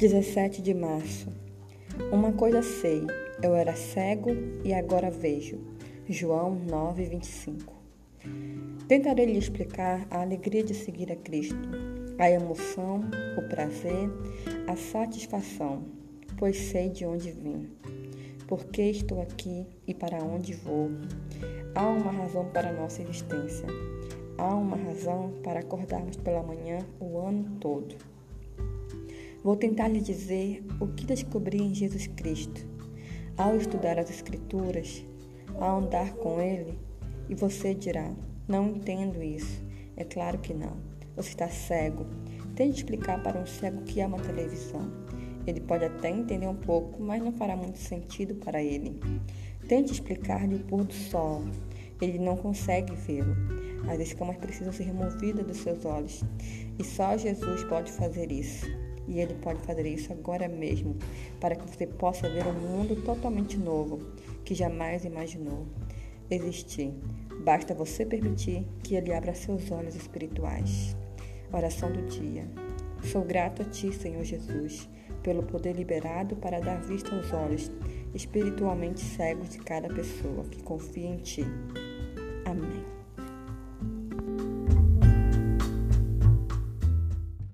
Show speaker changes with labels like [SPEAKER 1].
[SPEAKER 1] 17 de março. Uma coisa sei, eu era cego e agora vejo. João 9, 25. Tentarei lhe explicar a alegria de seguir a Cristo, a emoção, o prazer, a satisfação, pois sei de onde vim, por que estou aqui e para onde vou. Há uma razão para a nossa existência. Há uma razão para acordarmos pela manhã o ano todo. Vou tentar lhe dizer o que descobri em Jesus Cristo. Ao estudar as Escrituras, ao andar com Ele, e você dirá: Não entendo isso. É claro que não. Você está cego. Tente explicar para um cego que ama televisão. Ele pode até entender um pouco, mas não fará muito sentido para ele. Tente explicar-lhe o pôr do sol. Ele não consegue vê-lo. As escamas precisam ser removidas dos seus olhos. E só Jesus pode fazer isso. E Ele pode fazer isso agora mesmo, para que você possa ver um mundo totalmente novo, que jamais imaginou existir. Basta você permitir que Ele abra seus olhos espirituais. Oração do dia. Sou grato a Ti, Senhor Jesus, pelo poder liberado para dar vista aos olhos espiritualmente cegos de cada pessoa que confia em Ti. Amém.